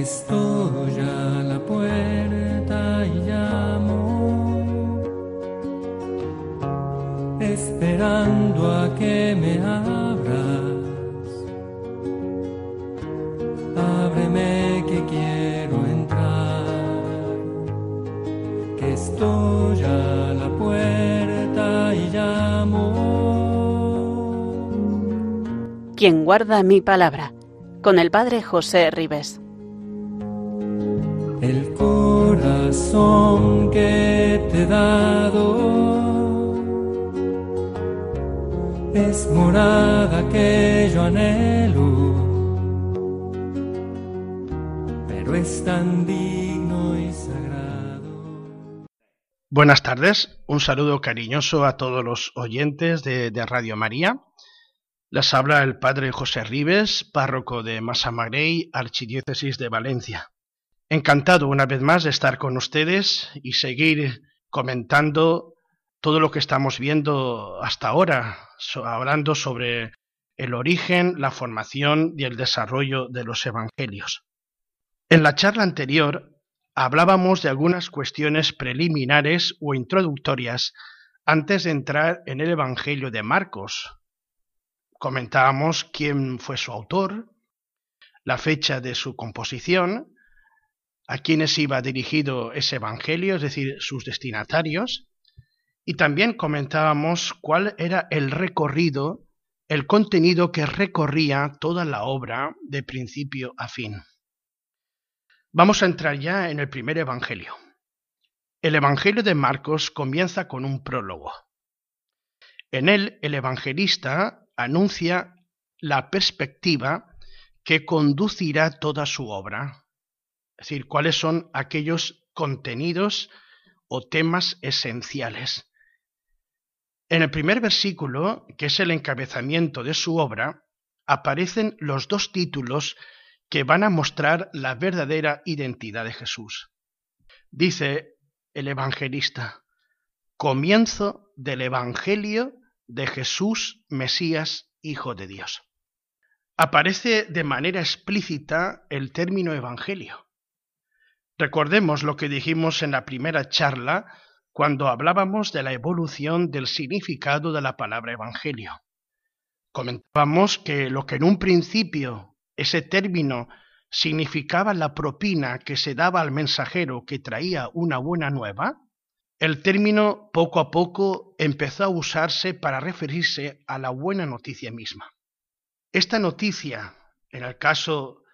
Estoy a la puerta y llamo, esperando a que me abras. Ábreme que quiero entrar, que estoy a la puerta y llamo. Quien guarda mi palabra, con el Padre José Ribes. El corazón que te he dado es morada que yo anhelo, pero es tan digno y sagrado. Buenas tardes, un saludo cariñoso a todos los oyentes de, Radio María. Les habla el Padre José Ribes, párroco de Massamagrey, Archidiócesis de Valencia. Encantado una vez más de estar con ustedes y seguir comentando todo lo que estamos viendo hasta ahora, hablando sobre el origen, la formación y el desarrollo de los evangelios. En la charla anterior hablábamos de algunas cuestiones preliminares o introductorias antes de entrar en el Evangelio de Marcos. Comentábamos quién fue su autor, la fecha de su composición, a quiénes iba dirigido ese Evangelio, es decir, sus destinatarios, y también comentábamos cuál era el recorrido, el contenido que recorría toda la obra de principio a fin. Vamos a entrar ya en el primer Evangelio. El Evangelio de Marcos comienza con un prólogo. En él el evangelista anuncia la perspectiva que conducirá toda su obra, es decir, cuáles son aquellos contenidos o temas esenciales. En el primer versículo, que es el encabezamiento de su obra, aparecen los dos títulos que van a mostrar la verdadera identidad de Jesús. Dice el evangelista, comienzo del Evangelio de Jesús, Mesías, Hijo de Dios. Aparece de manera explícita el término Evangelio. Recordemos lo que dijimos en la primera charla cuando hablábamos de la evolución del significado de la palabra Evangelio. Comentábamos que lo que en un principio ese término significaba la propina que se daba al mensajero que traía una buena nueva, el término poco a poco empezó a usarse para referirse a la buena noticia misma. Esta noticia, en el caso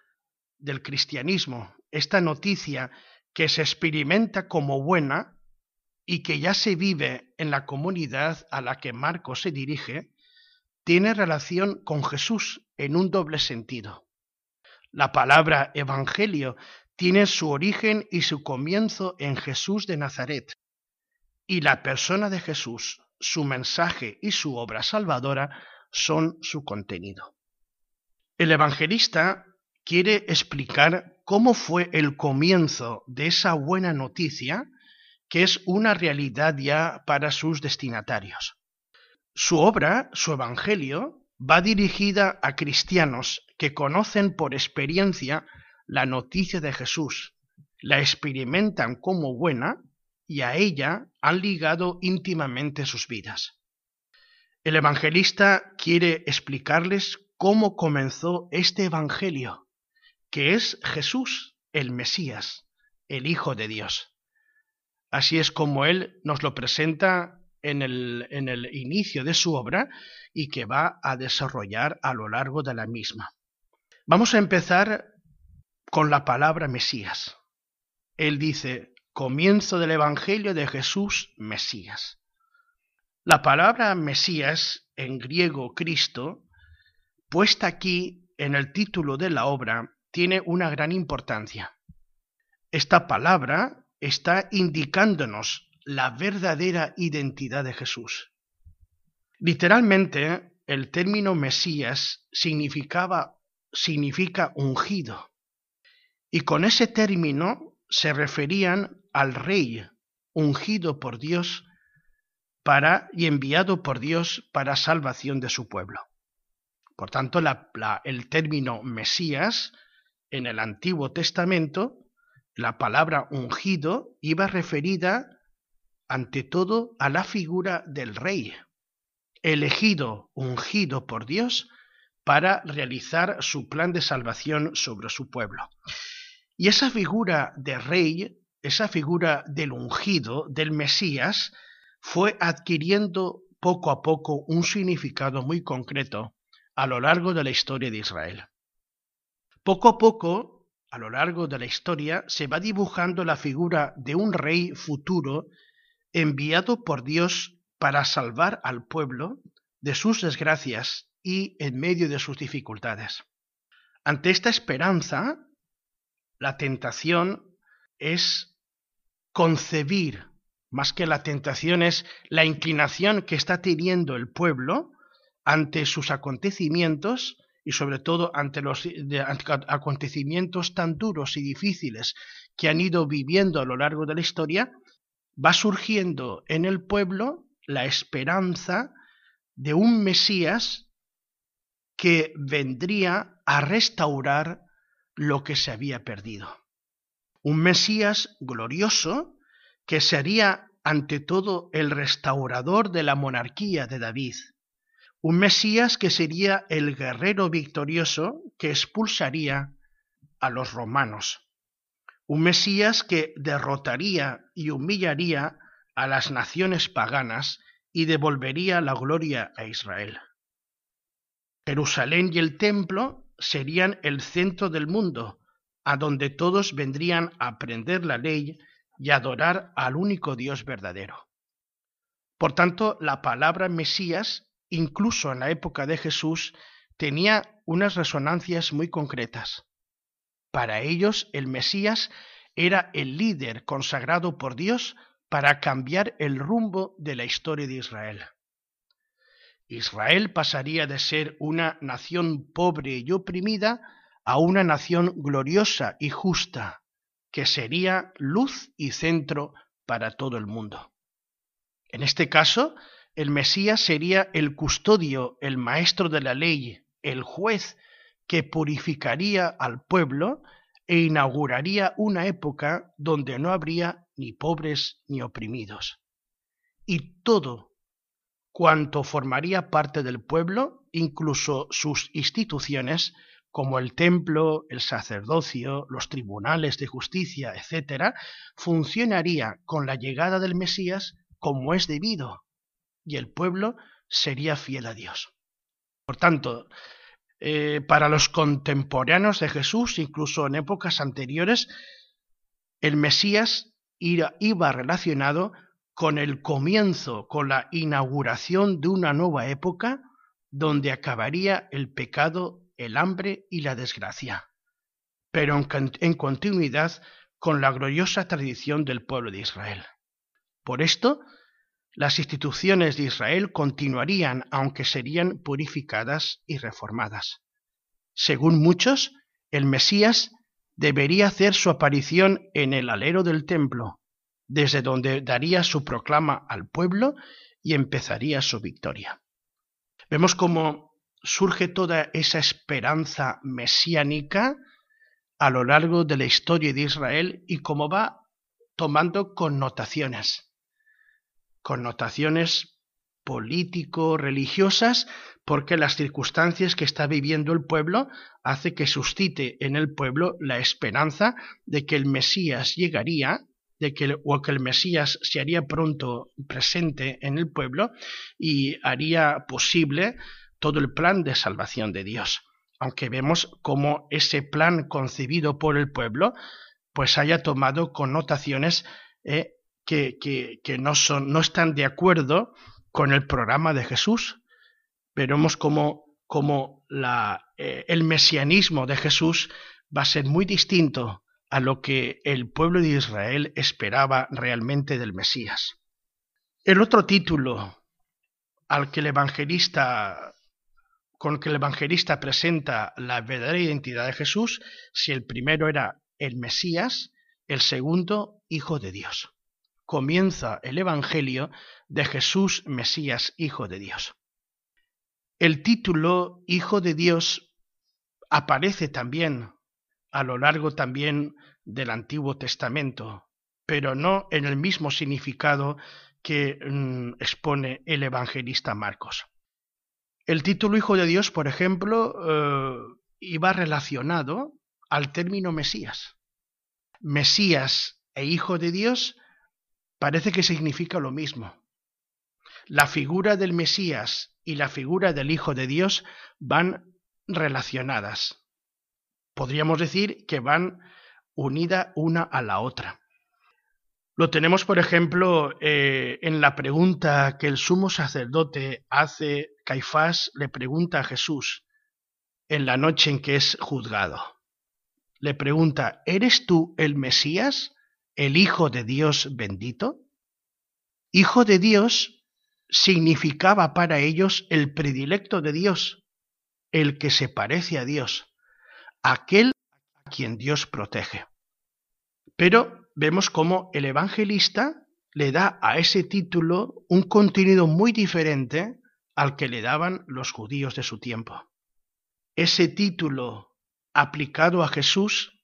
del cristianismo, esta noticia que se experimenta como buena y que ya se vive en la comunidad a la que Marcos se dirige, tiene relación con Jesús en un doble sentido. La palabra evangelio tiene su origen y su comienzo en Jesús de Nazaret, y la persona de Jesús, su mensaje y su obra salvadora son su contenido. El evangelista quiere explicar cómo fue el comienzo de esa buena noticia que es una realidad ya para sus destinatarios. Su obra, su evangelio, va dirigida a cristianos que conocen por experiencia la noticia de Jesús, la experimentan como buena y a ella han ligado íntimamente sus vidas. El evangelista quiere explicarles cómo comenzó este evangelio, que es Jesús, el Mesías, el Hijo de Dios. Así es como él nos lo presenta en el, en el inicio de su obra y que va a desarrollar a lo largo de la misma. Vamos a empezar con la palabra Mesías. Él dice, comienzo del Evangelio de Jesús, Mesías. La palabra Mesías, en griego Cristo, puesta aquí en el título de la obra, tiene una gran importancia. Esta palabra está indicándonos la verdadera identidad de Jesús. Literalmente, el término Mesías significaba, significa ungido. Y con ese término se referían al rey ungido por Dios para y enviado por Dios para salvación de su pueblo. Por tanto, el término Mesías en el Antiguo Testamento, la palabra ungido iba referida ante todo a la figura del rey, elegido, ungido por Dios para realizar su plan de salvación sobre su pueblo. Y esa figura de rey, esa figura del ungido, del Mesías, fue adquiriendo poco a poco un significado muy concreto a lo largo de la historia de Israel. Poco a poco, a lo largo de la historia, se va dibujando la figura de un rey futuro enviado por Dios para salvar al pueblo de sus desgracias y en medio de sus dificultades. Ante esta esperanza, la tentación es concebir, más que la tentación es la inclinación que está teniendo el pueblo ante sus acontecimientos y sobre todo ante los acontecimientos tan duros y difíciles que han ido viviendo a lo largo de la historia, va surgiendo en el pueblo la esperanza de un Mesías que vendría a restaurar lo que se había perdido. Un Mesías glorioso que sería ante todo el restaurador de la monarquía de David. Un Mesías que sería el guerrero victorioso que expulsaría a los romanos un Mesías que derrotaría y humillaría a las naciones paganas y devolvería la gloria a Israel. Jerusalén y el templo serían el centro del mundo, a donde todos vendrían a aprender la ley y adorar al único Dios verdadero. Por tanto, la palabra Mesías, incluso en la época de Jesús, tenía unas resonancias muy concretas. Para ellos el Mesías era el líder consagrado por Dios para cambiar el rumbo de la historia de Israel. Israel pasaría de ser una nación pobre y oprimida a una nación gloriosa y justa, que sería luz y centro para todo el mundo. En este caso, el Mesías sería el custodio, el maestro de la ley, el juez que purificaría al pueblo e inauguraría una época donde no habría ni pobres ni oprimidos. Y todo cuanto formaría parte del pueblo, incluso sus instituciones, como el templo, el sacerdocio, los tribunales de justicia, etc., funcionaría con la llegada del Mesías como es debido, y el pueblo sería fiel a Dios. Por tanto, eh, para los contemporáneos de Jesús, incluso en épocas anteriores, el Mesías iba relacionado con el comienzo, con la inauguración de una nueva época donde acabaría el pecado, el hambre y la desgracia, pero en continuidad con la gloriosa tradición del pueblo de Israel. Por esto, las instituciones de Israel continuarían aunque serían purificadas y reformadas. Según muchos, el Mesías debería hacer su aparición en el alero del templo, desde donde daría su proclama al pueblo y empezaría su victoria. Vemos cómo surge toda esa esperanza mesiánica a lo largo de la historia de Israel y cómo va tomando connotaciones connotaciones político-religiosas, porque las circunstancias que está viviendo el pueblo hace que suscite en el pueblo la esperanza de que el Mesías llegaría, de que o que el Mesías se haría pronto presente en el pueblo y haría posible todo el plan de salvación de Dios. Aunque vemos cómo ese plan concebido por el pueblo pues haya tomado connotaciones eh, que, no, son, no están de acuerdo con el programa de Jesús. Veremos cómo, cómo la, eh, el mesianismo de Jesús va a ser muy distinto a lo que el pueblo de Israel esperaba realmente del Mesías. El otro título al que el evangelista con que el evangelista presenta la verdadera identidad de Jesús, si el primero era el Mesías, el segundo Hijo de Dios comienza el Evangelio de Jesús Mesías, Hijo de Dios. El título Hijo de Dios aparece también a lo largo también del Antiguo Testamento, pero no en el mismo significado que mm, expone el evangelista Marcos. El título Hijo de Dios, por ejemplo, eh, iba relacionado al término Mesías. Mesías e Hijo de Dios parece que significa lo mismo. La figura del Mesías y la figura del Hijo de Dios van relacionadas. Podríamos decir que van unidas una a la otra. Lo tenemos, por ejemplo, eh, en la pregunta que el sumo sacerdote hace, Caifás le pregunta a Jesús en la noche en que es juzgado. Le pregunta, ¿eres tú el Mesías, el Hijo de Dios bendito? Hijo de Dios significaba para ellos el predilecto de Dios, el que se parece a Dios, aquel a quien Dios protege. Pero vemos cómo el evangelista le da a ese título un contenido muy diferente al que le daban los judíos de su tiempo. Ese título aplicado a Jesús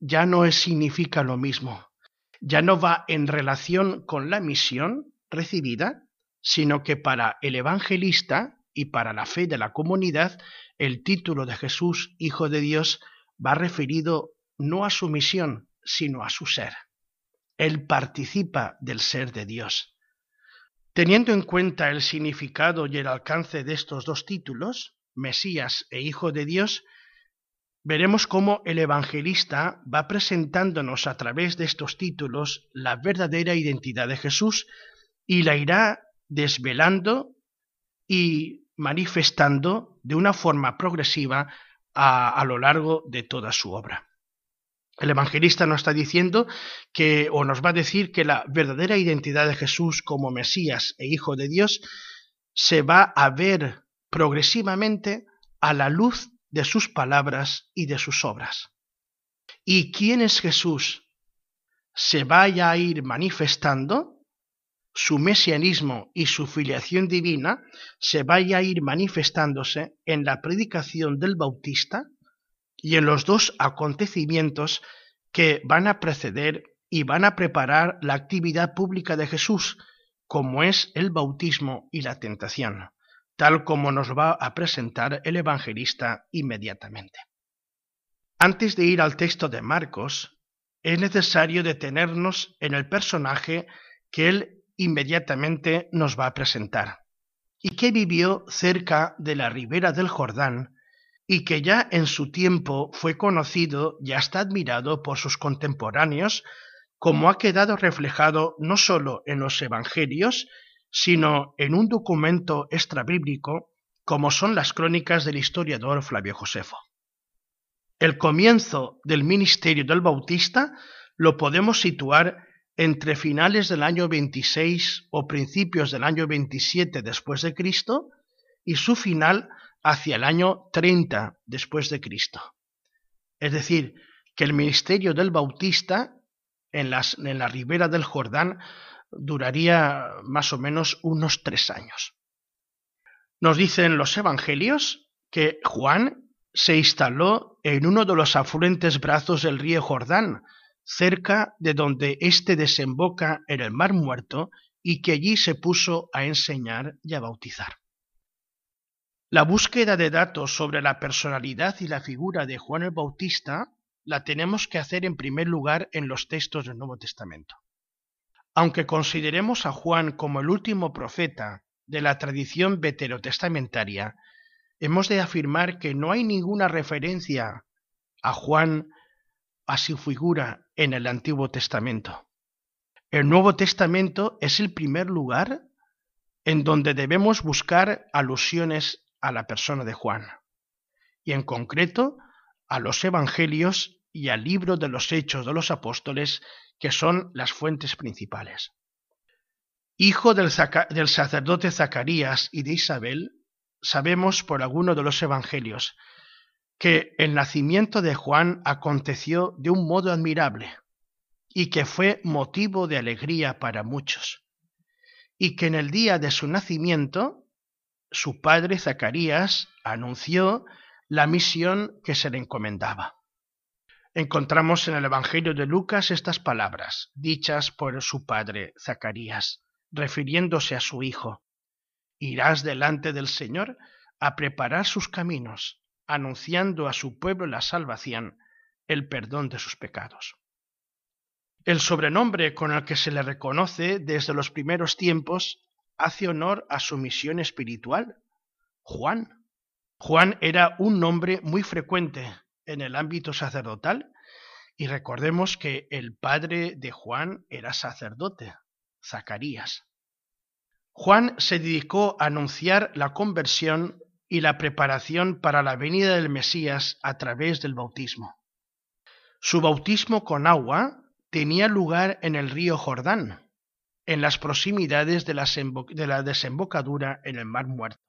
ya no significa lo mismo, ya no va en relación con la misión recibida, sino que para el evangelista y para la fe de la comunidad, el título de Jesús, Hijo de Dios, va referido no a su misión, sino a su ser. Él participa del ser de Dios. Teniendo en cuenta el significado y el alcance de estos dos títulos, Mesías e Hijo de Dios, veremos cómo el evangelista va presentándonos a través de estos títulos la verdadera identidad de Jesús y la irá desvelando y manifestando de una forma progresiva a, lo largo de toda su obra. El evangelista nos está diciendo que, o nos va a decir que la verdadera identidad de Jesús como Mesías e Hijo de Dios se va a ver progresivamente a la luz de sus palabras y de sus obras. ¿Y quién es Jesús? Se vaya a ir manifestando su mesianismo y su filiación divina se vaya a ir manifestándose en la predicación del Bautista y en los dos acontecimientos que van a preceder y van a preparar la actividad pública de Jesús, como es el bautismo y la tentación, tal como nos va a presentar el evangelista inmediatamente. Antes de ir al texto de Marcos, es necesario detenernos en el personaje que él inmediatamente nos va a presentar, y que vivió cerca de la ribera del Jordán, y que ya en su tiempo fue conocido y hasta admirado por sus contemporáneos, como ha quedado reflejado no sólo en los Evangelios, sino en un documento extrabíblico como son las crónicas del historiador Flavio Josefo. El comienzo del ministerio del Bautista lo podemos situar entre finales del año 26 o principios del año 27 después de Cristo y su final hacia el año 30 después de Cristo. Es decir, que el ministerio del Bautista en, las, en la ribera del Jordán duraría más o menos unos tres años. Nos dicen los evangelios que Juan se instaló en uno de los afluentes brazos del río Jordán, cerca de donde éste desemboca en el mar muerto, y que allí se puso a enseñar y a bautizar. La búsqueda de datos sobre la personalidad y la figura de Juan el Bautista la tenemos que hacer en primer lugar en los textos del Nuevo Testamento. Aunque consideremos a Juan como el último profeta de la tradición veterotestamentaria, hemos de afirmar que no hay ninguna referencia a Juan a su figura en el Antiguo Testamento. El Nuevo Testamento es el primer lugar en donde debemos buscar alusiones a la persona de Juan, y en concreto a los Evangelios y al libro de los Hechos de los Apóstoles, que son las fuentes principales. Hijo del, del sacerdote Zacarías y de Isabel, sabemos por alguno de los Evangelios que el nacimiento de Juan aconteció de un modo admirable y que fue motivo de alegría para muchos, y que en el día de su nacimiento su padre Zacarías anunció la misión que se le encomendaba. Encontramos en el Evangelio de Lucas estas palabras, dichas por su padre Zacarías, refiriéndose a su hijo. Irás delante del Señor a preparar sus caminos, anunciando a su pueblo la salvación, el perdón de sus pecados. El sobrenombre con el que se le reconoce desde los primeros tiempos hace honor a su misión espiritual, Juan. Juan era un nombre muy frecuente en el ámbito sacerdotal y recordemos que el padre de Juan era sacerdote, Zacarías. Juan se dedicó a anunciar la conversión y la preparación para la venida del Mesías a través del bautismo. Su bautismo con agua tenía lugar en el río Jordán, en las proximidades de la, desembocadura en el Mar Muerto.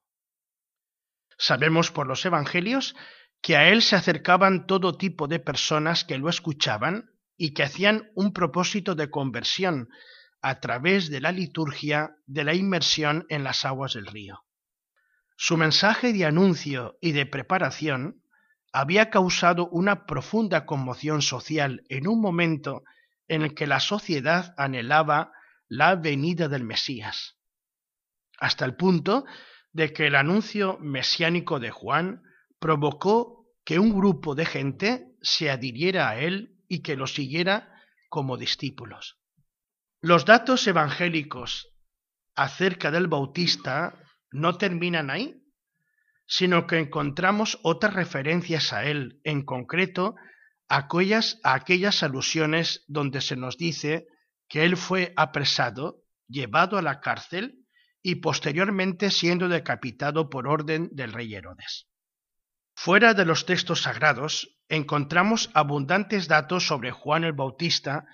Sabemos por los Evangelios que a él se acercaban todo tipo de personas que lo escuchaban y que hacían un propósito de conversión a través de la liturgia de la inmersión en las aguas del río. Su mensaje de anuncio y de preparación había causado una profunda conmoción social en un momento en el que la sociedad anhelaba la venida del Mesías, hasta el punto de que el anuncio mesiánico de Juan provocó que un grupo de gente se adhiriera a él y que lo siguiera como discípulos. Los datos evangélicos acerca del Bautista no terminan ahí, sino que encontramos otras referencias a él, en concreto aquellas, aquellas alusiones donde se nos dice que él fue apresado, llevado a la cárcel y posteriormente siendo decapitado por orden del rey Herodes. Fuera de los textos sagrados, encontramos abundantes datos sobre Juan el Bautista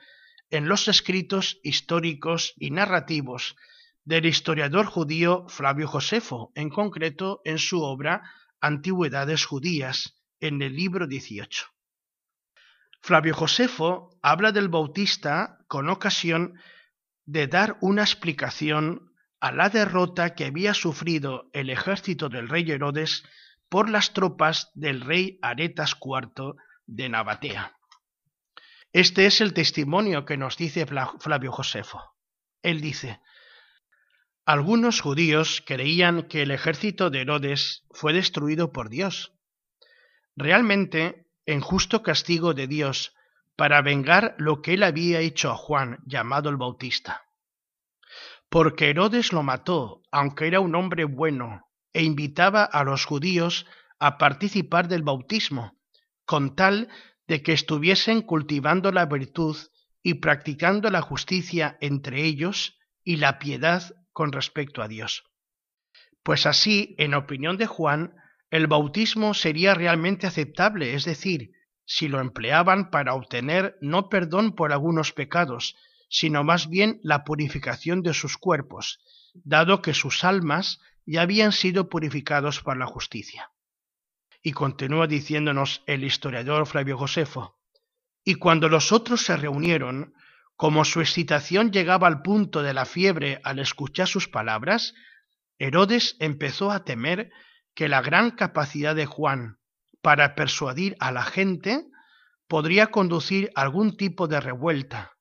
en los escritos históricos y narrativos del historiador judío Flavio Josefo, en concreto en su obra Antigüedades Judías, en el libro 18. Flavio Josefo habla del Bautista con ocasión de dar una explicación a la derrota que había sufrido el ejército del rey Herodes por las tropas del rey Aretas IV de Nabatea. Este es el testimonio que nos dice Flavio Josefo. Él dice, algunos judíos creían que el ejército de Herodes fue destruido por Dios. Realmente, en justo castigo de Dios, para vengar lo que él había hecho a Juan, llamado el Bautista. Porque Herodes lo mató, aunque era un hombre bueno, e invitaba a los judíos a participar del bautismo, con tal de que estuviesen cultivando la virtud y practicando la justicia entre ellos y la piedad con respecto a Dios. Pues así, en opinión de Juan, el bautismo sería realmente aceptable, es decir, si lo empleaban para obtener no perdón por algunos pecados, sino más bien la purificación de sus cuerpos, dado que sus almas ya habían sido purificados por la justicia. Y continúa diciéndonos el historiador Flavio Josefo, y cuando los otros se reunieron, como su excitación llegaba al punto de la fiebre al escuchar sus palabras, Herodes empezó a temer que la gran capacidad de Juan para persuadir a la gente podría conducir algún tipo de revuelta,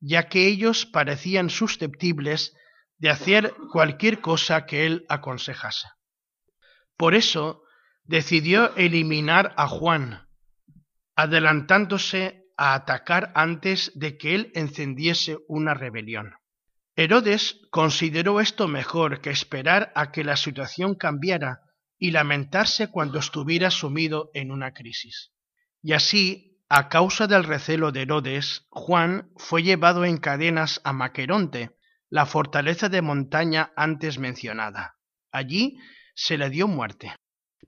ya que ellos parecían susceptibles de hacer cualquier cosa que él aconsejase. Por eso decidió eliminar a Juan, adelantándose a atacar antes de que él encendiese una rebelión. Herodes consideró esto mejor que esperar a que la situación cambiara y lamentarse cuando estuviera sumido en una crisis. Y así, a causa del recelo de Herodes, Juan fue llevado en cadenas a Maqueronte, la fortaleza de montaña antes mencionada. Allí se le dio muerte.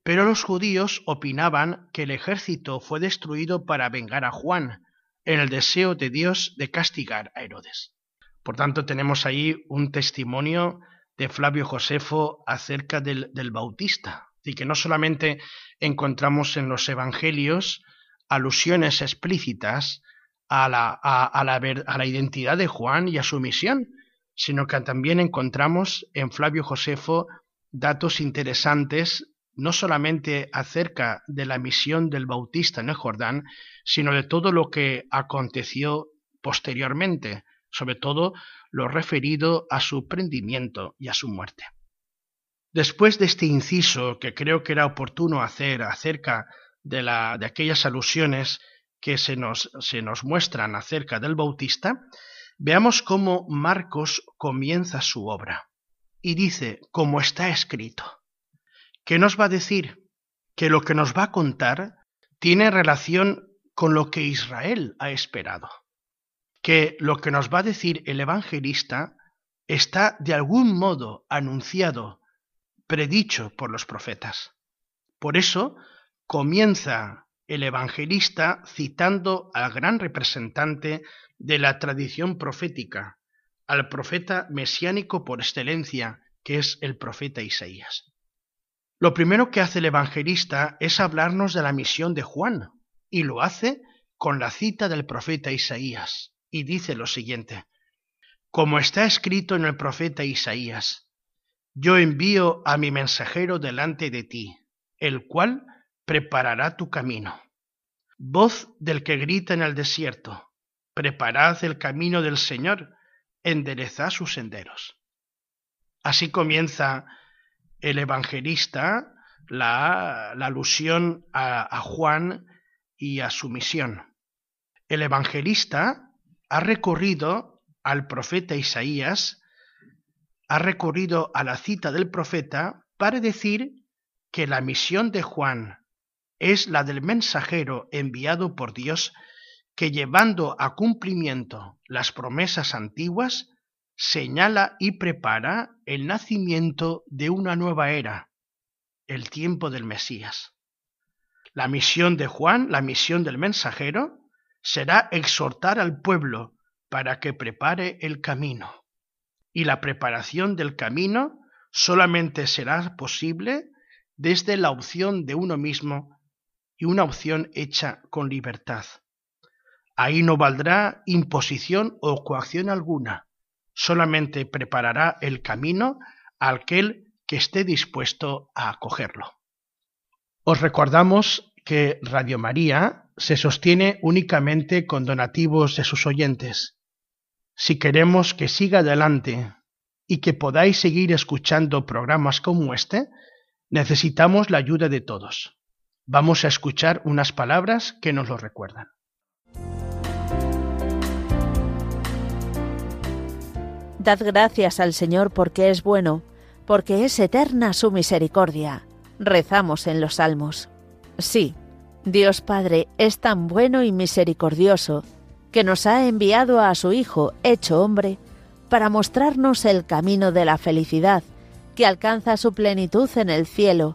Pero los judíos opinaban que el ejército fue destruido para vengar a Juan, en el deseo de Dios de castigar a Herodes. Por tanto, tenemos ahí un testimonio de Flavio Josefo acerca del, Bautista. Y que no solamente encontramos en los evangelios alusiones explícitas a la, a la identidad de Juan y a su misión, sino que también encontramos en Flavio Josefo datos interesantes no solamente acerca de la misión del Bautista en el Jordán, sino de todo lo que aconteció posteriormente, sobre todo lo referido a su prendimiento y a su muerte. Después de este inciso que creo que era oportuno hacer acerca de, la, de aquellas alusiones que se nos, se nos muestran acerca del Bautista, veamos cómo Marcos comienza su obra y dice, como está escrito. ¿Qué nos va a decir? Que lo que nos va a contar tiene relación con lo que Israel ha esperado. Que lo que nos va a decir el evangelista está de algún modo anunciado, predicho por los profetas. Por eso comienza el evangelista citando al gran representante de la tradición profética, al profeta mesiánico por excelencia, que es el profeta Isaías. Lo primero que hace el evangelista es hablarnos de la misión de Juan, y lo hace con la cita del profeta Isaías, y dice lo siguiente, como está escrito en el profeta Isaías, yo envío a mi mensajero delante de ti, el cual preparará tu camino. Voz del que grita en el desierto, preparad el camino del Señor, enderezad sus senderos. Así comienza el evangelista la, alusión a, a Juan y a su misión. El evangelista ha recurrido al profeta Isaías, ha recurrido a la cita del profeta para decir que la misión de Juan es la del mensajero enviado por Dios que llevando a cumplimiento las promesas antiguas, señala y prepara el nacimiento de una nueva era, el tiempo del Mesías. La misión de Juan, la misión del mensajero, será exhortar al pueblo para que prepare el camino. Y la preparación del camino solamente será posible desde la opción de uno mismo y una opción hecha con libertad. Ahí no valdrá imposición o coacción alguna, solamente preparará el camino a aquel que esté dispuesto a acogerlo. Os recordamos que Radio María se sostiene únicamente con donativos de sus oyentes. Si queremos que siga adelante y que podáis seguir escuchando programas como este, necesitamos la ayuda de todos. Vamos a escuchar unas palabras que nos lo recuerdan. Dad gracias al Señor porque es bueno, porque es eterna su misericordia. Rezamos en los salmos. Sí, Dios Padre es tan bueno y misericordioso que nos ha enviado a su Hijo, hecho hombre, para mostrarnos el camino de la felicidad, que alcanza su plenitud en el cielo,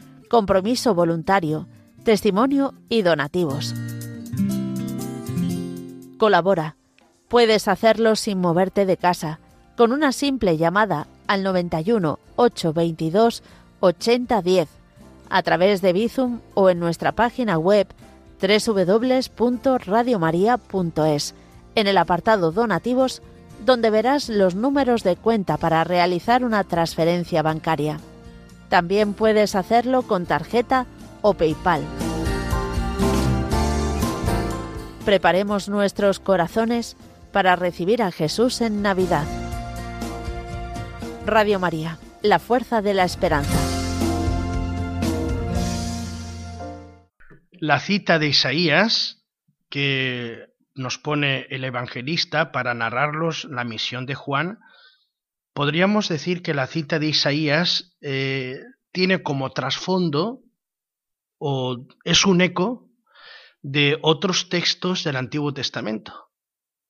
compromiso voluntario, testimonio y donativos. Colabora Puedes hacerlo sin moverte de casa, con una simple llamada al 91 822 8010, a través de Bizum o en nuestra página web www.radiomaria.es, en el apartado Donativos, donde verás los números de cuenta para realizar una transferencia bancaria. También puedes hacerlo con tarjeta o PayPal. Preparemos nuestros corazones para recibir a Jesús en Navidad. Radio María, la fuerza de la esperanza. La cita de Isaías que nos pone el evangelista para narrarlos la misión de Juan, podríamos decir que la cita de Isaías eh, tiene como trasfondo o es un eco de otros textos del Antiguo Testamento.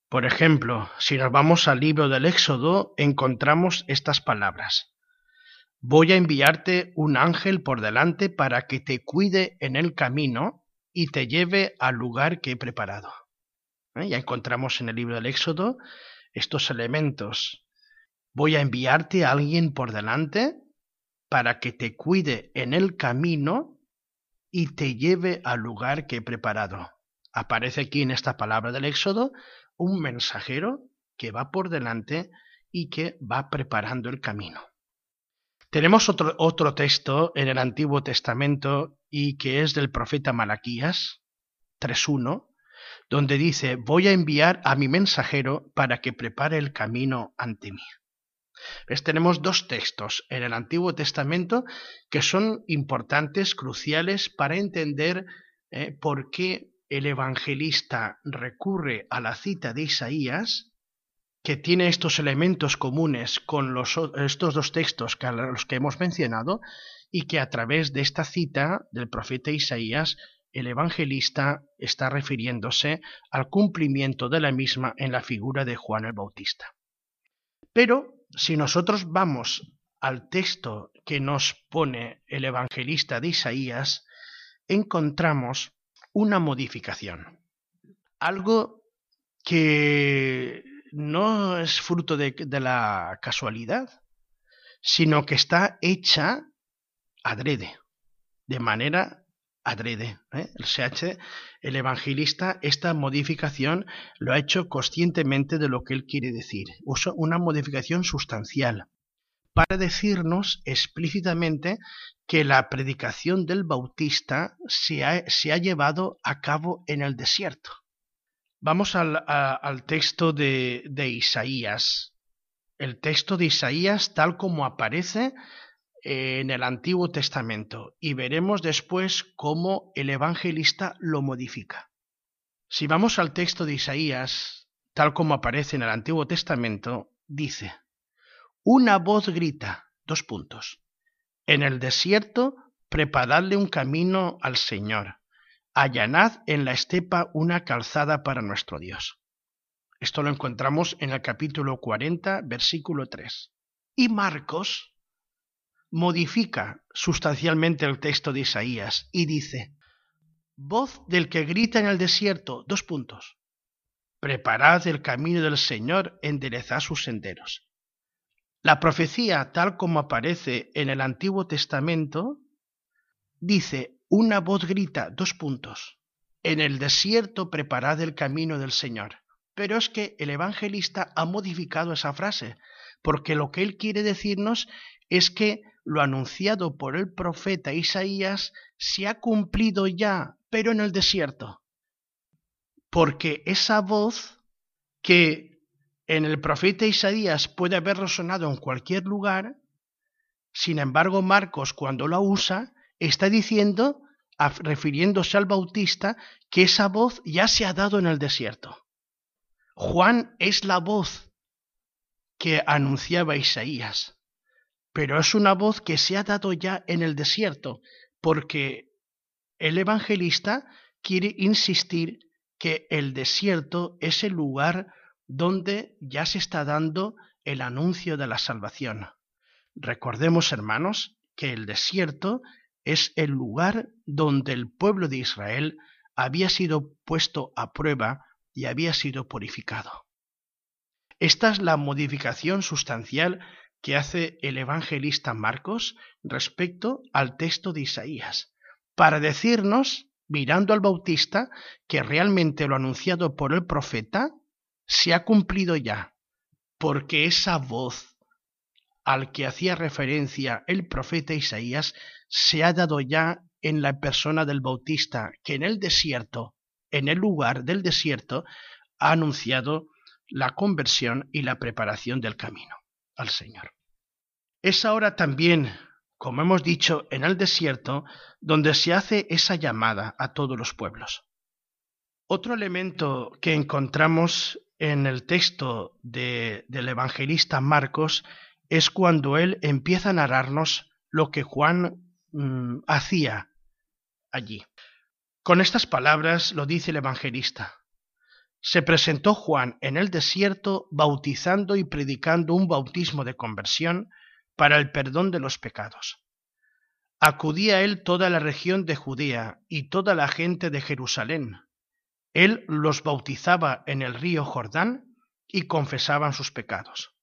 Por ejemplo, si nos vamos al libro del Éxodo, encontramos estas palabras. voy a enviarte un ángel por delante para que te cuide en el camino y te lleve al lugar que he preparado. ¿Eh? Ya encontramos en el libro del Éxodo estos elementos. Voy a enviarte a alguien por delante para que te cuide en el camino y te lleve al lugar que he preparado. Aparece aquí en esta palabra del Éxodo un mensajero que va por delante y que va preparando el camino. Tenemos otro, otro texto en el Antiguo Testamento y que es del profeta Malaquías 3.1, donde dice, voy a enviar a mi mensajero para que prepare el camino ante mí. Tenemos dos textos en el Antiguo Testamento que son importantes, cruciales para entender eh, por qué el evangelista recurre a la cita de Isaías, que tiene estos elementos comunes con estos dos textos que, los que hemos mencionado, y que a través de esta cita del profeta Isaías, el evangelista está refiriéndose al cumplimiento de la misma en la figura de Juan el Bautista. Pero si nosotros vamos al texto que nos pone el evangelista de Isaías, encontramos una modificación. Algo que no es fruto de, la casualidad, sino que está hecha adrede, de manera adrede. ¿eh? El CH, el evangelista, esta modificación lo ha hecho conscientemente de lo que él quiere decir. Usa una modificación sustancial para decirnos explícitamente que la predicación del Bautista se ha, llevado a cabo en el desierto. Vamos al, al texto de, de Isaías. El texto de Isaías tal como aparece en el Antiguo Testamento y veremos después cómo el evangelista lo modifica. Si vamos al texto de Isaías, tal como aparece en el Antiguo Testamento, dice, una voz grita, dos puntos. En el desierto, preparadle un camino al Señor. Allanad en la estepa una calzada para nuestro Dios. Esto lo encontramos en el capítulo 40, versículo 3. Y Marcos modifica sustancialmente el texto de Isaías y dice, voz del que grita en el desierto, dos puntos. Preparad el camino del Señor, enderezad sus senderos. La profecía, tal como aparece en el Antiguo Testamento, dice, una voz grita, dos puntos, en el desierto preparad el camino del Señor. Pero es que el evangelista ha modificado esa frase, porque lo que él quiere decirnos es que lo anunciado por el profeta Isaías se ha cumplido ya, pero en el desierto. Porque esa voz que en el profeta Isaías puede haber resonado en cualquier lugar, sin embargo Marcos cuando la usa está diciendo, refiriéndose al Bautista, que esa voz ya se ha dado en el desierto. Juan es la voz que anunciaba Isaías, pero es una voz que se ha dado ya en el desierto, porque el evangelista quiere insistir que el desierto es el lugar donde ya se está dando el anuncio de la salvación. Recordemos, hermanos, que el desierto es el lugar donde el pueblo de Israel había sido puesto a prueba y había sido purificado. Esta es la modificación sustancial que hace el evangelista Marcos respecto al texto de Isaías, para decirnos, mirando al Bautista, que realmente lo anunciado por el profeta se ha cumplido ya, porque esa voz al que hacía referencia el profeta Isaías se ha dado ya en la persona del Bautista, que en el desierto, en el lugar del desierto, ha anunciado la conversión y la preparación del camino al Señor. Es ahora también, como hemos dicho, en el desierto donde se hace esa llamada a todos los pueblos. Otro elemento que encontramos en el texto de, del evangelista Marcos es cuando él empieza a narrarnos lo que Juan mm, hacía allí. Con estas palabras lo dice el evangelista. Se presentó Juan en el desierto bautizando y predicando un bautismo de conversión para el perdón de los pecados. Acudía a él toda la región de Judea y toda la gente de Jerusalén. Él los bautizaba en el río Jordán y confesaban sus pecados.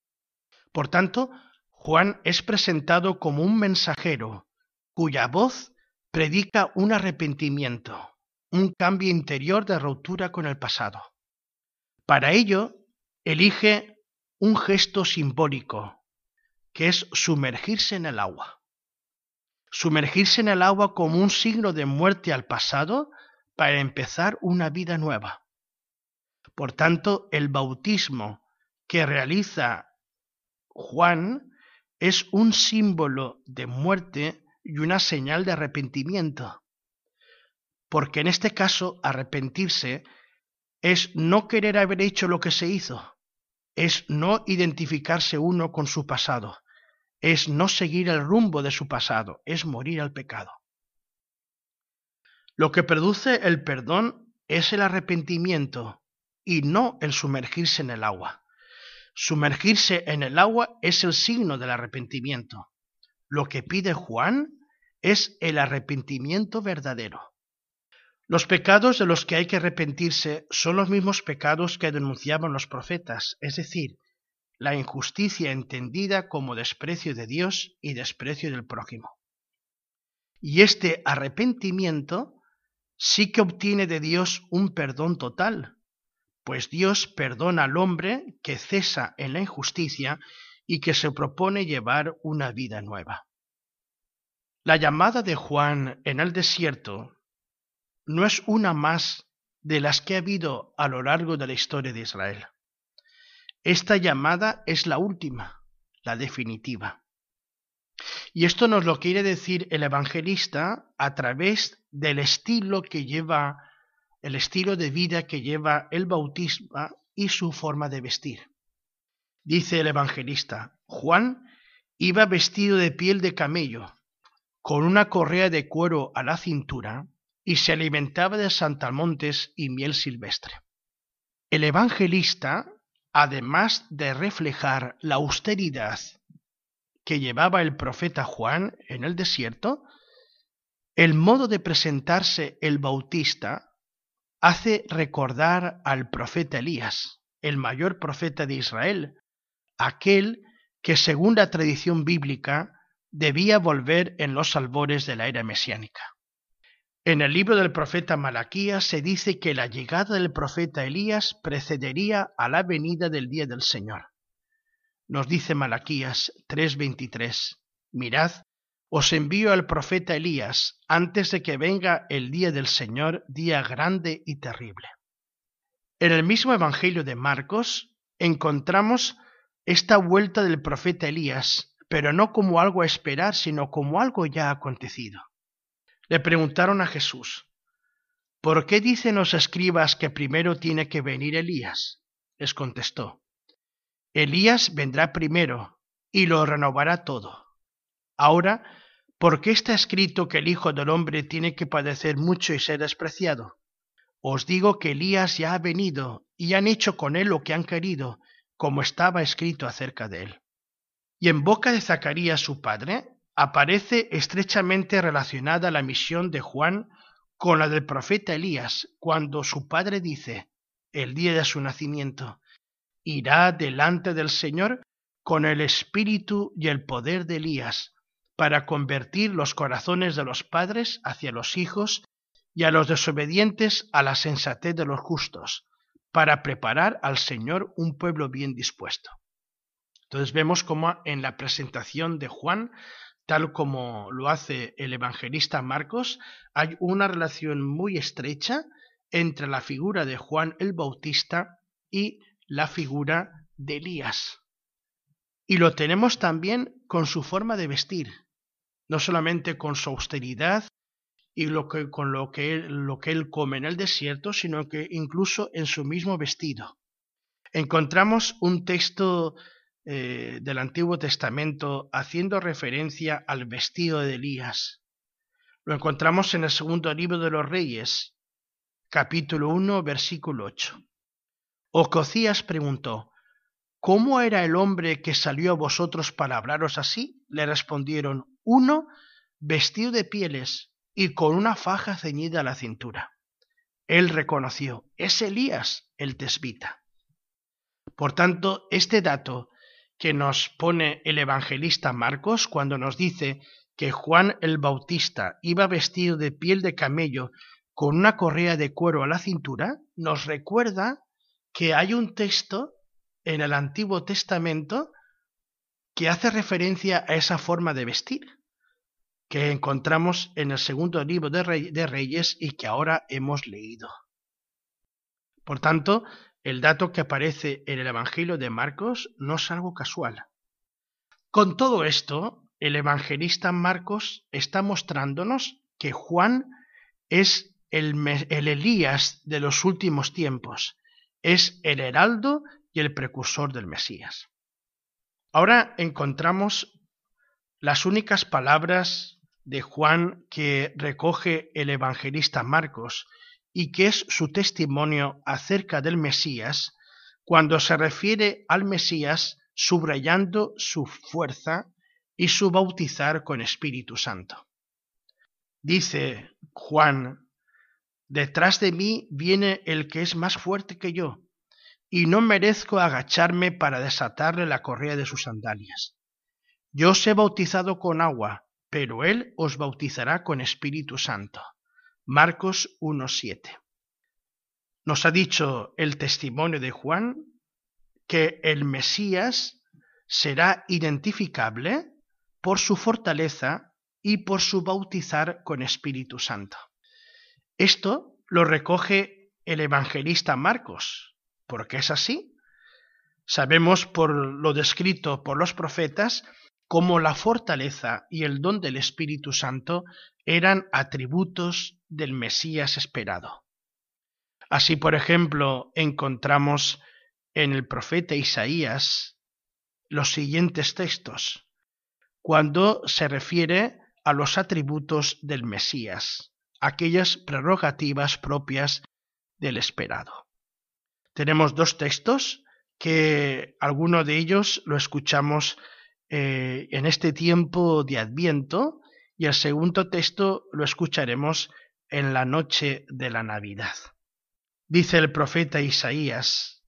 Por tanto, Juan es presentado como un mensajero cuya voz predica un arrepentimiento, un cambio interior de ruptura con el pasado. Para ello, elige un gesto simbólico, que es sumergirse en el agua. Sumergirse en el agua como un signo de muerte al pasado para empezar una vida nueva. Por tanto, el bautismo que realiza Juan es un símbolo de muerte y una señal de arrepentimiento. Porque en este caso, arrepentirse es no querer haber hecho lo que se hizo, es no identificarse uno con su pasado, es no seguir el rumbo de su pasado, es morir al pecado. Lo que produce el perdón es el arrepentimiento y no el sumergirse en el agua. Sumergirse en el agua es el signo del arrepentimiento. Lo que pide Juan es el arrepentimiento verdadero. Los pecados de los que hay que arrepentirse son los mismos pecados que denunciaban los profetas, es decir, la injusticia entendida como desprecio de Dios y desprecio del prójimo. Y este arrepentimiento sí que obtiene de Dios un perdón total, pues Dios perdona al hombre que cesa en la injusticia y que se propone llevar una vida nueva. La llamada de Juan en el desierto no es una más de las que ha habido a lo largo de la historia de Israel. Esta llamada es la última, la definitiva. Y esto nos lo quiere decir el evangelista a través del estilo que lleva, el estilo de vida que lleva el bautismo y su forma de vestir. Dice el evangelista, Juan iba vestido de piel de camello, con una correa de cuero a la cintura, y se alimentaba de santalmontes y miel silvestre. El evangelista, además de reflejar la austeridad que llevaba el profeta Juan en el desierto, el modo de presentarse el bautista hace recordar al profeta Elías, el mayor profeta de Israel, aquel que según la tradición bíblica debía volver en los albores de la era mesiánica. En el libro del profeta Malaquías se dice que la llegada del profeta Elías precedería a la venida del día del Señor. Nos dice Malaquías 3:23, Mirad, os envío al profeta Elías antes de que venga el día del Señor, día grande y terrible. En el mismo Evangelio de Marcos encontramos esta vuelta del profeta Elías, pero no como algo a esperar, sino como algo ya acontecido. Le preguntaron a Jesús, ¿por qué dicen los escribas que primero tiene que venir Elías? Les contestó, Elías vendrá primero y lo renovará todo. Ahora, ¿por qué está escrito que el Hijo del Hombre tiene que padecer mucho y ser despreciado? Os digo que Elías ya ha venido y han hecho con él lo que han querido, como estaba escrito acerca de él. Y en boca de Zacarías su padre aparece estrechamente relacionada la misión de Juan con la del profeta Elías, cuando su padre dice, el día de su nacimiento, irá delante del Señor con el espíritu y el poder de Elías, para convertir los corazones de los padres hacia los hijos y a los desobedientes a la sensatez de los justos, para preparar al Señor un pueblo bien dispuesto. Entonces vemos cómo en la presentación de Juan tal como lo hace el evangelista Marcos, hay una relación muy estrecha entre la figura de Juan el Bautista y la figura de Elías. Y lo tenemos también con su forma de vestir, no solamente con su austeridad y lo que, con él, lo que él come en el desierto, sino que incluso en su mismo vestido. Encontramos un texto eh, del Antiguo Testamento haciendo referencia al vestido de Elías. Lo encontramos en el segundo libro de los Reyes, capítulo 1, versículo 8. Ococías preguntó, ¿Cómo era el hombre que salió a vosotros para hablaros así? Le respondieron, uno vestido de pieles y con una faja ceñida a la cintura. Él reconoció, es Elías el tesbita. Por tanto, este dato que nos pone el evangelista Marcos cuando nos dice que Juan el Bautista iba vestido de piel de camello con una correa de cuero a la cintura, nos recuerda que hay un texto en el Antiguo Testamento que hace referencia a esa forma de vestir, que encontramos en el segundo libro de, Reyes y que ahora hemos leído. Por tanto, el dato que aparece en el Evangelio de Marcos no es algo casual. Con todo esto, el evangelista Marcos está mostrándonos que Juan es el, el Elías de los últimos tiempos, es el heraldo y el precursor del Mesías. Ahora encontramos las únicas palabras de Juan que recoge el evangelista Marcos y que es su testimonio acerca del Mesías cuando se refiere al Mesías subrayando su fuerza y su bautizar con Espíritu Santo. Dice Juan, detrás de mí viene el que es más fuerte que yo, y no merezco agacharme para desatarle la correa de sus sandalias. Yo os he bautizado con agua, pero él os bautizará con Espíritu Santo. Marcos 1.7. Nos ha dicho el testimonio de Juan que el Mesías será identificable por su fortaleza y por su bautizar con Espíritu Santo. Esto lo recoge el evangelista Marcos, porque es así. Sabemos por lo descrito por los profetas cómo la fortaleza y el don del Espíritu Santo eran atributos del Mesías esperado. Así, por ejemplo, encontramos en el profeta Isaías los siguientes textos, cuando se refiere a los atributos del Mesías, aquellas prerrogativas propias del esperado. Tenemos dos textos que alguno de ellos lo escuchamos eh, en este tiempo de Adviento y el segundo texto lo escucharemos en la noche de la Navidad. Dice el profeta Isaías,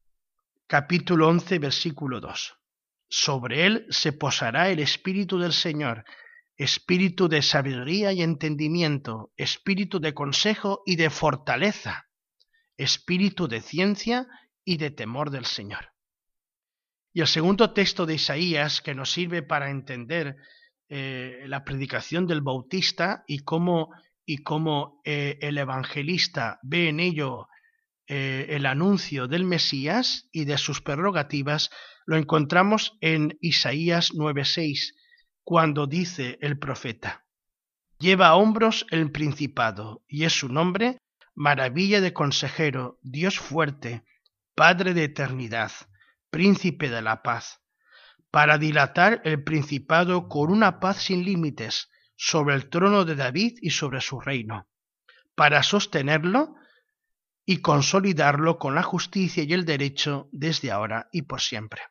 capítulo 11, versículo 2. Sobre él se posará el Espíritu del Señor, espíritu de sabiduría y entendimiento, espíritu de consejo y de fortaleza, espíritu de ciencia y de temor del Señor. Y el segundo texto de Isaías que nos sirve para entender eh, la predicación del Bautista y cómo, eh, el evangelista ve en ello eh, el anuncio del Mesías y de sus prerrogativas, lo encontramos en Isaías 9:6, cuando dice el profeta, Lleva a hombros el principado, y es su nombre maravilla de consejero, Dios fuerte, Padre de eternidad, príncipe de la paz, para dilatar el principado con una paz sin límites sobre el trono de David y sobre su reino, para sostenerlo y consolidarlo con la justicia y el derecho desde ahora y por siempre.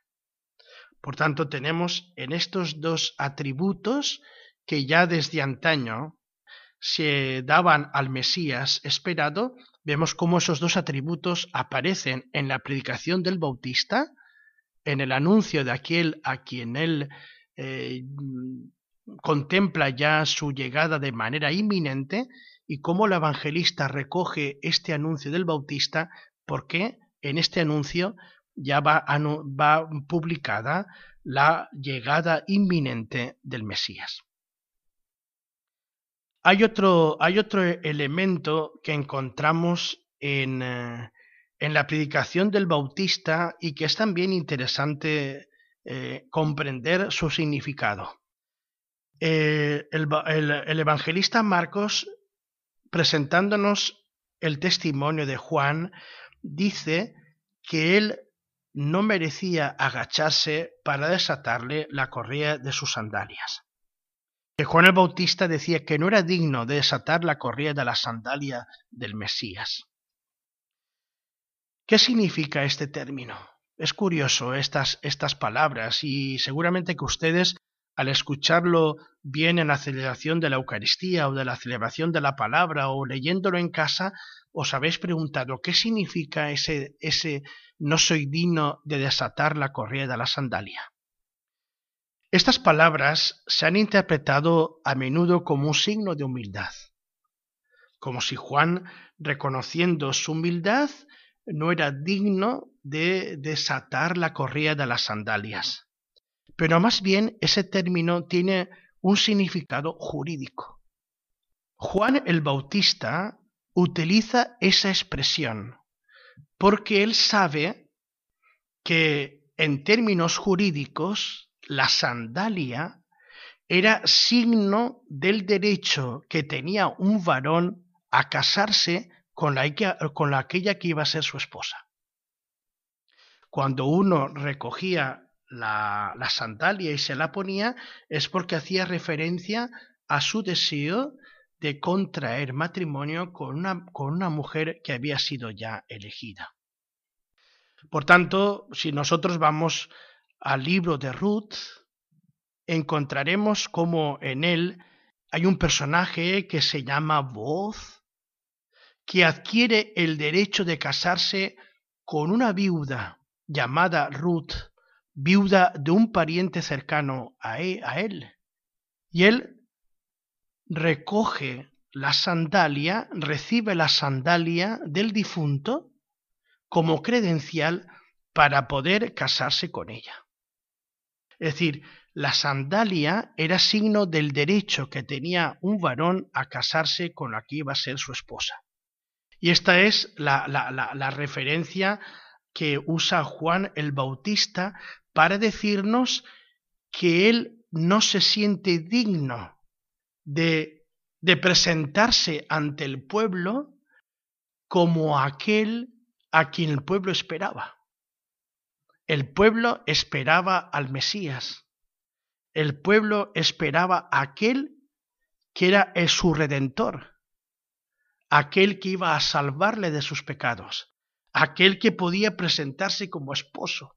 Por tanto, tenemos en estos dos atributos que ya desde antaño se daban al Mesías esperado, vemos cómo esos dos atributos aparecen en la predicación del Bautista, en el anuncio de aquel a quien él eh, contempla ya su llegada de manera inminente, y cómo el evangelista recoge este anuncio del Bautista, porque en este anuncio ya va, publicada la llegada inminente del Mesías. Hay otro, hay otro elemento que encontramos en, eh, en, la predicación del Bautista y que es también interesante eh, comprender su significado. Eh, el, el evangelista Marcos, presentándonos el testimonio de Juan, dice que él no merecía agacharse para desatarle la correa de sus sandalias que Juan el Bautista decía que no era digno de desatar la correa de la sandalia del Mesías. ¿Qué significa este término? es curioso estas, estas palabras y seguramente que ustedes al escucharlo bien en la celebración de la Eucaristía o de la celebración de la palabra o leyéndolo en casa, os habéis preguntado qué significa ese, ese no soy digno de desatar la correa de la sandalia. Estas palabras se han interpretado a menudo como un signo de humildad, como si Juan, reconociendo su humildad, no era digno de desatar la correa de las sandalias. Pero más bien ese término tiene un significado jurídico. Juan el Bautista utiliza esa expresión porque él sabe que en términos jurídicos la sandalia era signo del derecho que tenía un varón a casarse con, la, aquella que iba a ser su esposa. Cuando uno recogía la, la sandalia y se la ponía es porque hacía referencia a su deseo de contraer matrimonio con una, con una mujer que había sido ya elegida. Por tanto, si nosotros vamos al libro de Ruth, encontraremos como en él hay un personaje que se llama Voz, que adquiere el derecho de casarse con una viuda llamada Ruth, viuda de un pariente cercano a e, él. Y él recoge la sandalia, recibe la sandalia del difunto como credencial para poder casarse con ella. Es decir, la sandalia era signo del derecho que tenía un varón a casarse con la que iba a ser su esposa. Y esta es la, la, la referencia que usa Juan el Bautista para decirnos que él no se siente digno de, de presentarse ante el pueblo como aquel a quien el pueblo esperaba. El pueblo esperaba al Mesías. El pueblo esperaba a aquel que era su redentor, aquel que iba a salvarle de sus pecados, aquel que podía presentarse como esposo.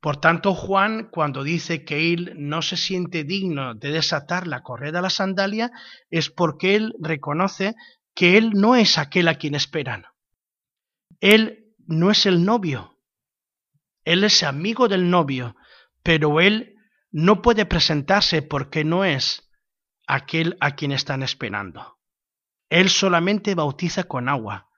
Por tanto, Juan, cuando dice que él no se siente digno de desatar la correa de la sandalia, es porque él reconoce que él no es aquel a quien esperan. Él no es el novio. Él es amigo del novio, pero él no puede presentarse porque no es aquel a quien están esperando. Él solamente bautiza con agua,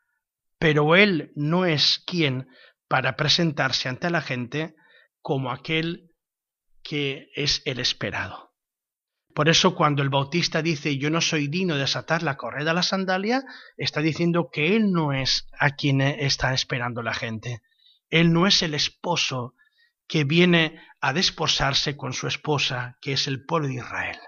pero él no es quien para presentarse ante la gente como aquel que es el esperado. Por eso cuando el bautista dice yo no soy digno de desatar la correa de la sandalia, está diciendo que él no es a quien está esperando la gente. Él no es el esposo que viene a desposarse con su esposa, que es el pueblo de Israel.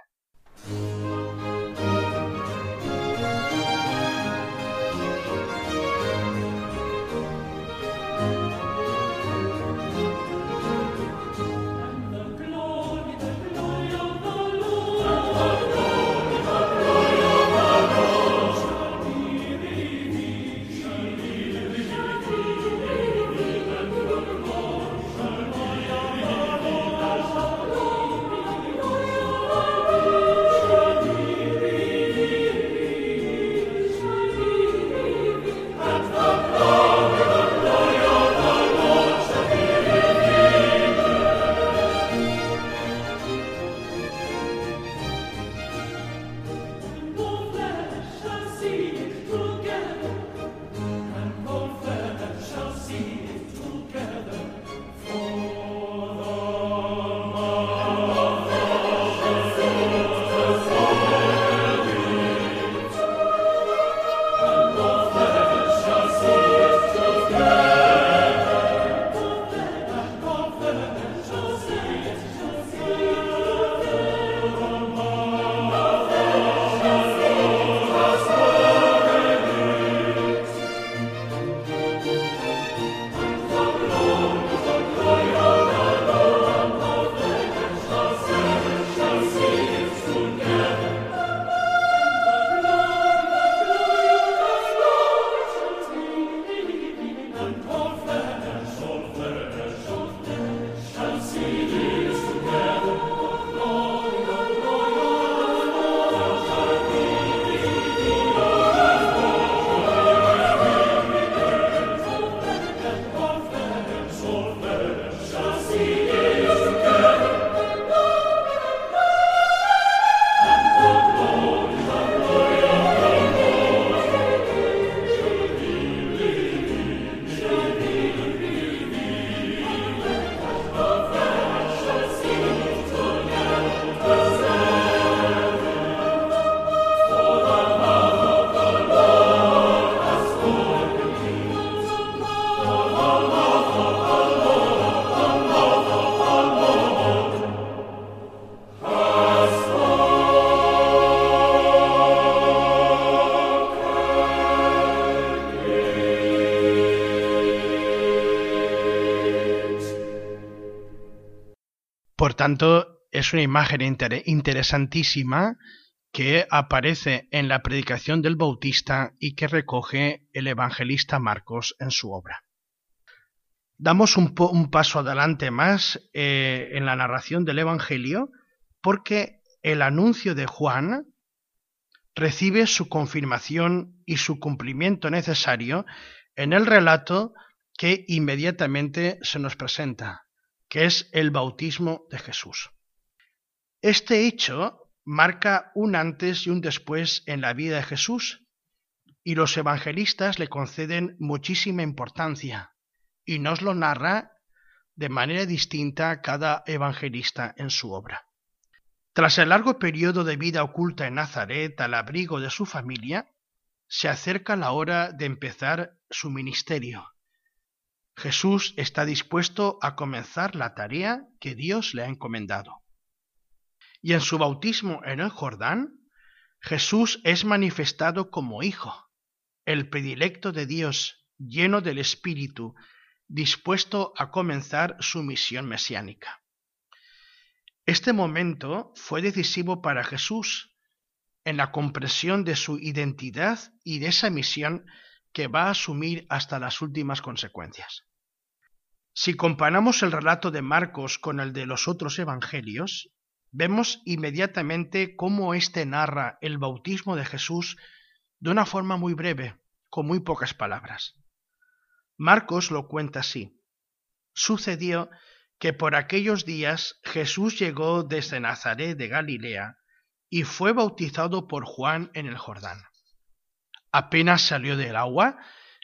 Tanto, es una imagen interesantísima que aparece en la predicación del Bautista y que recoge el evangelista Marcos en su obra. Damos un, paso adelante más eh, en la narración del Evangelio porque el anuncio de Juan recibe su confirmación y su cumplimiento necesario en el relato que inmediatamente se nos presenta, que es el bautismo de Jesús. Este hecho marca un antes y un después en la vida de Jesús y los evangelistas le conceden muchísima importancia y nos lo narra de manera distinta cada evangelista en su obra. Tras el largo periodo de vida oculta en Nazaret al abrigo de su familia, se acerca la hora de empezar su ministerio. Jesús está dispuesto a comenzar la tarea que Dios le ha encomendado. Y en su bautismo en el Jordán, Jesús es manifestado como Hijo, el predilecto de Dios, lleno del Espíritu, dispuesto a comenzar su misión mesiánica. Este momento fue decisivo para Jesús en la comprensión de su identidad y de esa misión que va a asumir hasta las últimas consecuencias. Si comparamos el relato de Marcos con el de los otros evangelios, vemos inmediatamente cómo éste narra el bautismo de Jesús de una forma muy breve, con muy pocas palabras. Marcos lo cuenta así. Sucedió que por aquellos días Jesús llegó desde Nazaret de Galilea y fue bautizado por Juan en el Jordán. Apenas salió del agua,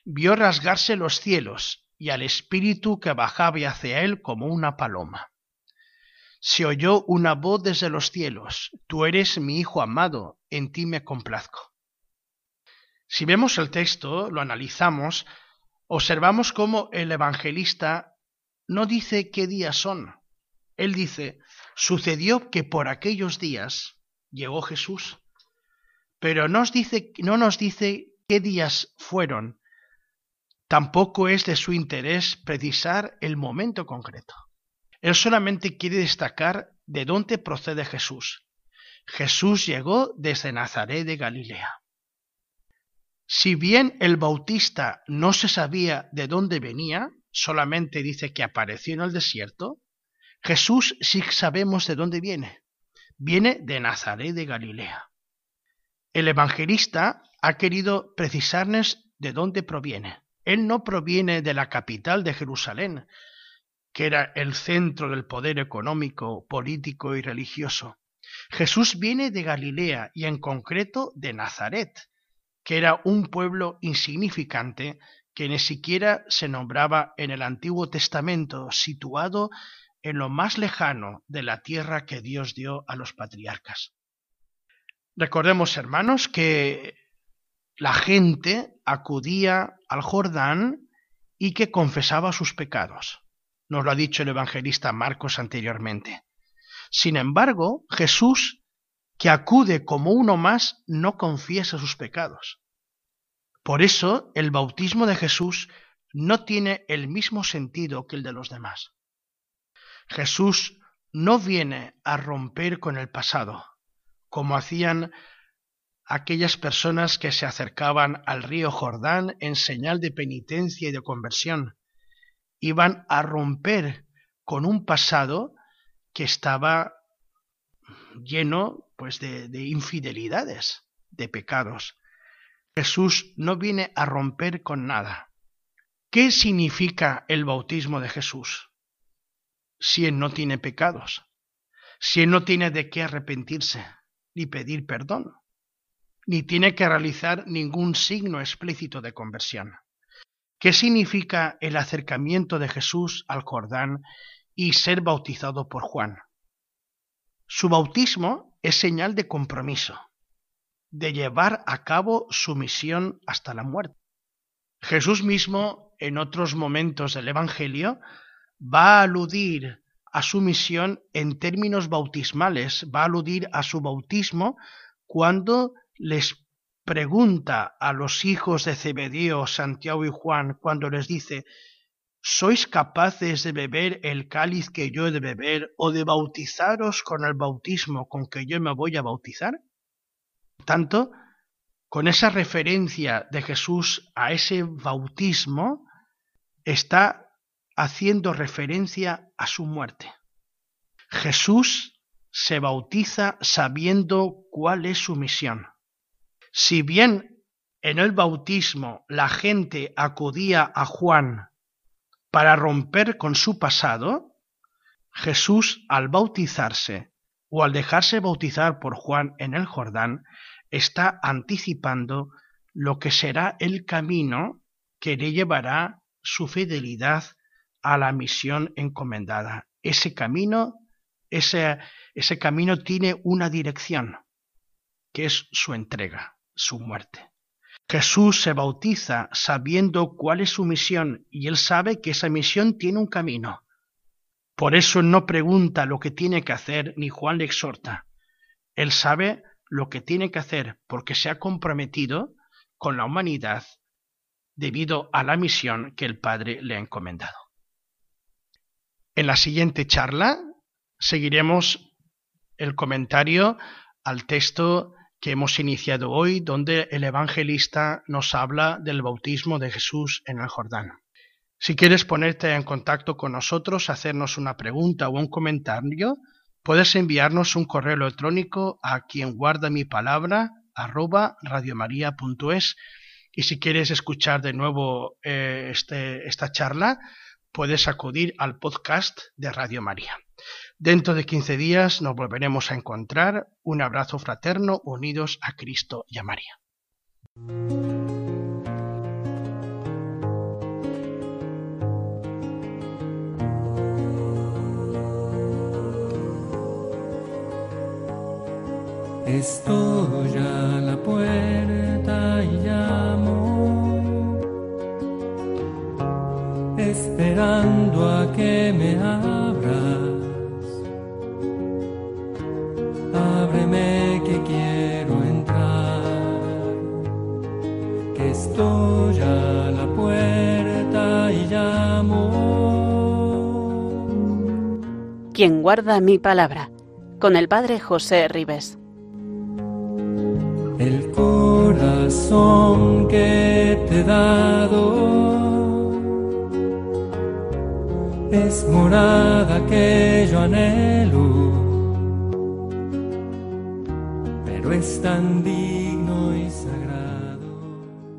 vio rasgarse los cielos y al Espíritu que bajaba hacia él como una paloma. Se oyó una voz desde los cielos, Tú eres mi Hijo amado, en ti me complazco. Si vemos el texto, lo analizamos, observamos cómo el evangelista no dice qué días son. Él dice, sucedió que por aquellos días llegó Jesús, pero nos dice, no nos dice qué días fueron. Tampoco es de su interés precisar el momento concreto. Él solamente quiere destacar de dónde procede Jesús. Jesús llegó desde Nazaret de Galilea. Si bien el bautista no se sabía de dónde venía, solamente dice que apareció en el desierto, Jesús sí sabemos de dónde viene. Viene de Nazaret de Galilea. El evangelista ha querido precisarnos de dónde proviene. Él no proviene de la capital de Jerusalén, que era el centro del poder económico, político y religioso. Jesús viene de Galilea y en concreto de Nazaret, que era un pueblo insignificante que ni siquiera se nombraba en el Antiguo Testamento, situado en lo más lejano de la tierra que Dios dio a los patriarcas. Recordemos, hermanos, que la gente acudía al Jordán y que confesaba sus pecados. Nos lo ha dicho el evangelista Marcos anteriormente. Sin embargo, Jesús, que acude como uno más, no confiesa sus pecados. Por eso el bautismo de Jesús no tiene el mismo sentido que el de los demás. Jesús no viene a romper con el pasado, como hacían aquellas personas que se acercaban al río Jordán en señal de penitencia y de conversión. Iban a romper con un pasado que estaba lleno pues de, de infidelidades, de pecados. Jesús no viene a romper con nada. ¿Qué significa el bautismo de Jesús? Si Él no tiene pecados, si Él no tiene de qué arrepentirse, ni pedir perdón, ni tiene que realizar ningún signo explícito de conversión. ¿Qué significa el acercamiento de Jesús al Jordán y ser bautizado por Juan? Su bautismo es señal de compromiso, de llevar a cabo su misión hasta la muerte. Jesús mismo, en otros momentos del Evangelio, va a aludir a su misión en términos bautismales, va a aludir a su bautismo cuando les pregunta a los hijos de Zebedeo, Santiago y Juan, cuando les dice, ¿sois capaces de beber el cáliz que yo he de beber o de bautizaros con el bautismo con que yo me voy a bautizar? Tanto, con esa referencia de Jesús a ese bautismo, está haciendo referencia a su muerte. Jesús se bautiza sabiendo cuál es su misión. Si bien en el bautismo la gente acudía a Juan para romper con su pasado, Jesús al bautizarse o al dejarse bautizar por Juan en el Jordán, está anticipando lo que será el camino que le llevará su fidelidad a la misión encomendada. Ese camino, ese, camino tiene una dirección, que es su entrega, su muerte. Jesús se bautiza sabiendo cuál es su misión y él sabe que esa misión tiene un camino. Por eso no pregunta lo que tiene que hacer ni Juan le exhorta. Él sabe lo que tiene que hacer porque se ha comprometido con la humanidad debido a la misión que el Padre le ha encomendado. En la siguiente charla seguiremos el comentario al texto que hemos iniciado hoy, donde el evangelista nos habla del bautismo de Jesús en el Jordán. Si quieres ponerte en contacto con nosotros, hacernos una pregunta o un comentario, puedes enviarnos un correo electrónico a quien guarda mi palabra arroba radiomaria.es y si quieres escuchar de nuevo eh, este, esta charla, puedes acudir al podcast de Radio María. Dentro de 15 días nos volveremos a encontrar. Un abrazo fraterno unidos a Cristo y a María. Estoy a la puerta y llamo, esperando a que me abras. Estoy a la puerta y llamo. Quien guarda mi palabra, con el Padre José Ribes. el corazón que te he dado es morada que yo anhelo, pero es tan difícil